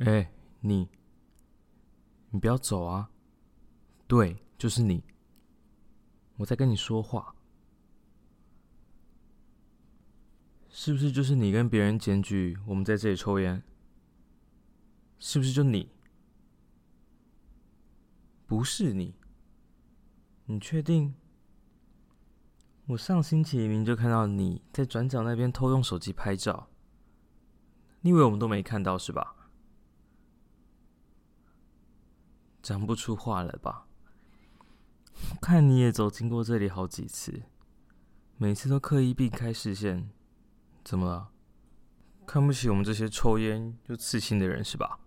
哎，你，你不要走啊！对，就是你，我在跟你说话，是不是就是你跟别人检举我们在这里抽烟？是不是就你？不是你，你确定？我上星期明明就看到你在转角那边偷用手机拍照，你以为我们都没看到是吧？讲不出话了吧？看你也走经过这里好几次，每次都刻意避开视线，怎么了？看不起我们这些抽烟又刺青的人是吧？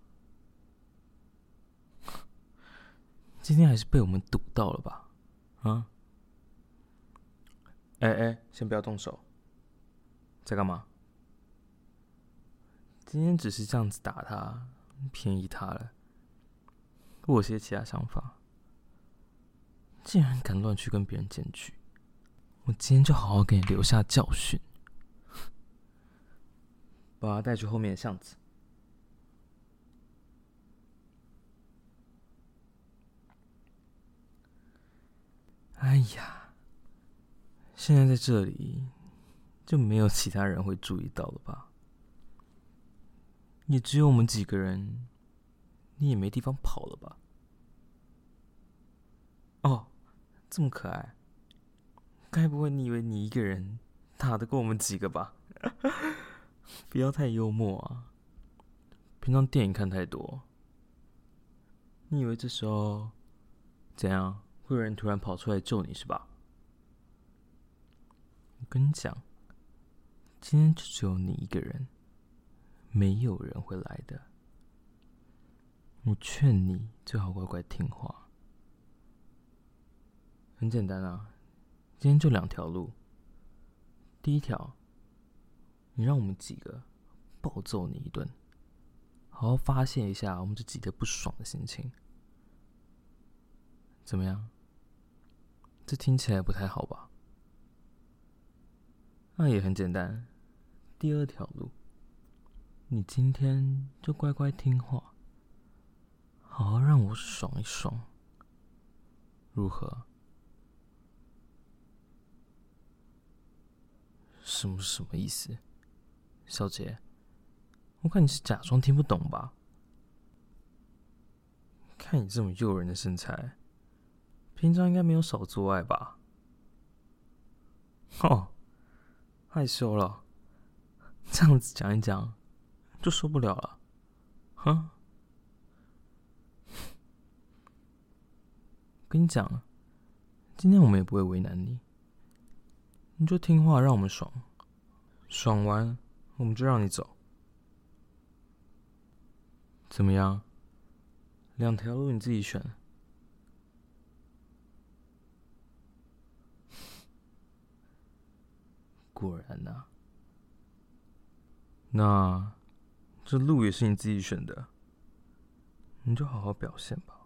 今天还是被我们堵到了吧？啊？哎哎，先不要动手，在干嘛？今天只是这样子打他，便宜他了。我有些其他想法，竟然敢乱去跟别人检举，我今天就好好给你留下教训，把他带去后面的巷子。哎呀！现在在这里，就没有其他人会注意到了吧？也只有我们几个人，你也没地方跑了吧？哦，这么可爱，该不会你以为你一个人打得过我们几个吧？不要太幽默啊！平常电影看太多，你以为这时候怎样会有人突然跑出来救你是吧？我跟你讲，今天就只有你一个人，没有人会来的。我劝你最好乖乖听话。很简单啊，今天就两条路。第一条，你让我们几个暴揍你一顿，好好发泄一下我们这几个不爽的心情。怎么样？这听起来不太好吧？那也很简单。第二条路，你今天就乖乖听话，好好让我爽一爽，如何？什么什么意思？小姐，我看你是假装听不懂吧？看你这么诱人的身材，平常应该没有少做爱吧？哦。害羞了，这样子讲一讲就受不了了，哼！跟你讲，今天我们也不会为难你，你就听话，让我们爽，爽完我们就让你走，怎么样？两条路你自己选。果然呐、那这路也是你自己选的，你就好好表现吧。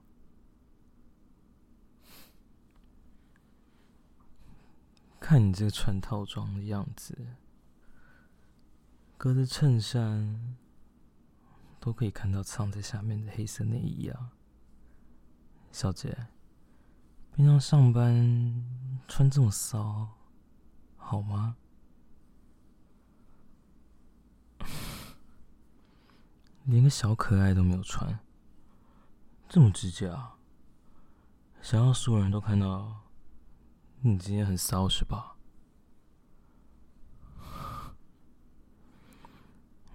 看你这个穿套装的样子，隔着衬衫都可以看到藏在下面的黑色内衣啊，小姐，平常上班穿这么骚，好吗？连个小可爱都没有穿，这么直接啊！想要所有人都看到你今天很骚是吧？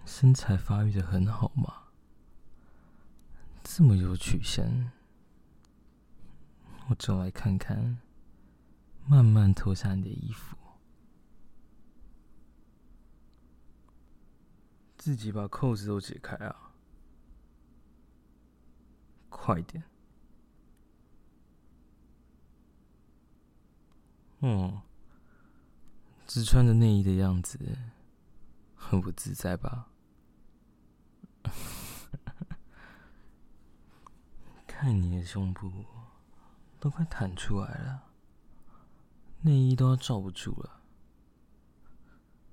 身材发育的很好嘛，这么有曲线，我走来看看，慢慢脱下你的衣服。自己把扣子都解开啊！快点！哦，只穿着内衣的样子，很不自在吧？看你的胸部都快弹出来了，内衣都要罩不住了。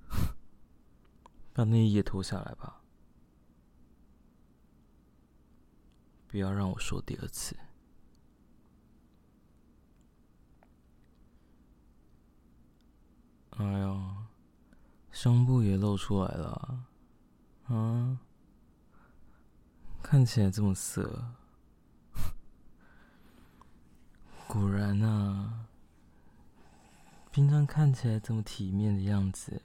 把内衣也脱下来吧。不要让我说第二次。哎呦，胸部也露出来了，啊，看起来这么色，果然啊，平常看起来这么体面的样子，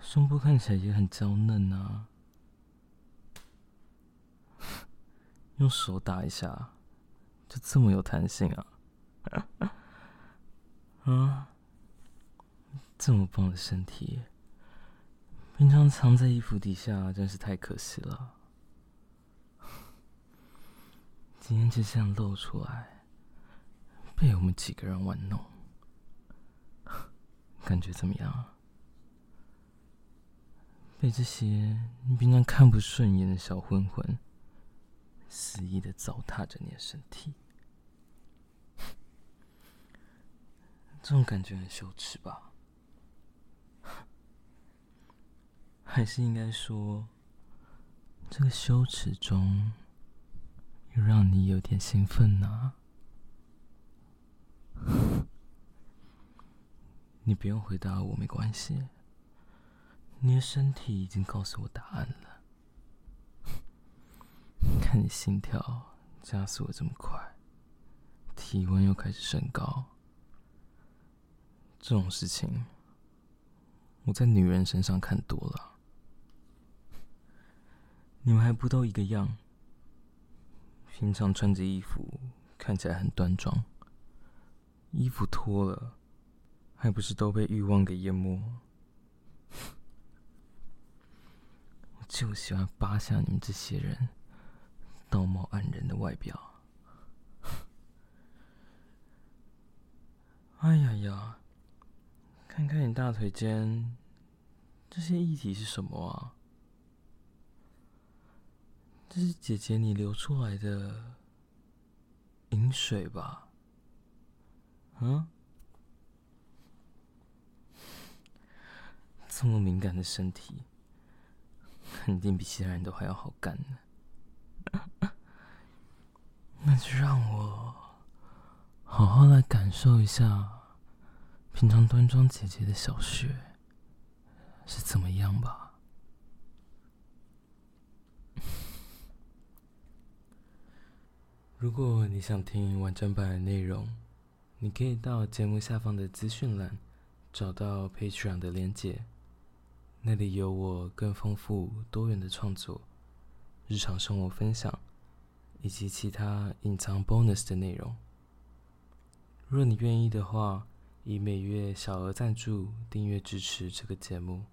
胸部看起来也很娇嫩啊。用手打一下，就这么有弹性啊！啊，这么棒的身体，平常藏在衣服底下真是太可惜了。今天就这样露出来，被我们几个人玩弄，感觉怎么样？被这些你平常看不顺眼的小混混。肆意的糟蹋着你的身体，这种感觉很羞耻吧？还是应该说，这个羞耻中又让你有点兴奋呢？你不用回答我，没关系。你的身体已经告诉我答案了。看你心跳加速的这么快，体温又开始升高，这种事情我在女人身上看多了。你们还不都一个样？平常穿着衣服看起来很端庄，衣服脱了，还不是都被欲望给淹没？我就喜欢扒下你们这些人。道貌岸然的外表，哎呀呀！看看你大腿间，这些液体是什么啊？这是姐姐你流出来的饮水吧？嗯？这么敏感的身体，肯定比其他人都还要好干呢。那就让我好好来感受一下平常端庄姐姐的小穴是怎么样吧。如果你想听完整版的内容，你可以到节目下方的资讯栏找到 Patreon 的连结，那里有我更丰富多元的创作。日常生活分享，以及其他隐藏 bonus 的内容。若你愿意的话，以每月小额赞助订阅支持这个节目，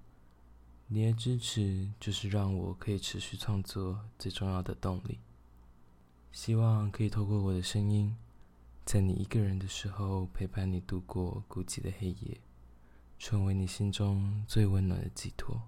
你的支持就是让我可以持续创作最重要的动力。希望可以透过我的声音，在你一个人的时候陪伴你度过孤寂的黑夜，成为你心中最温暖的寄托。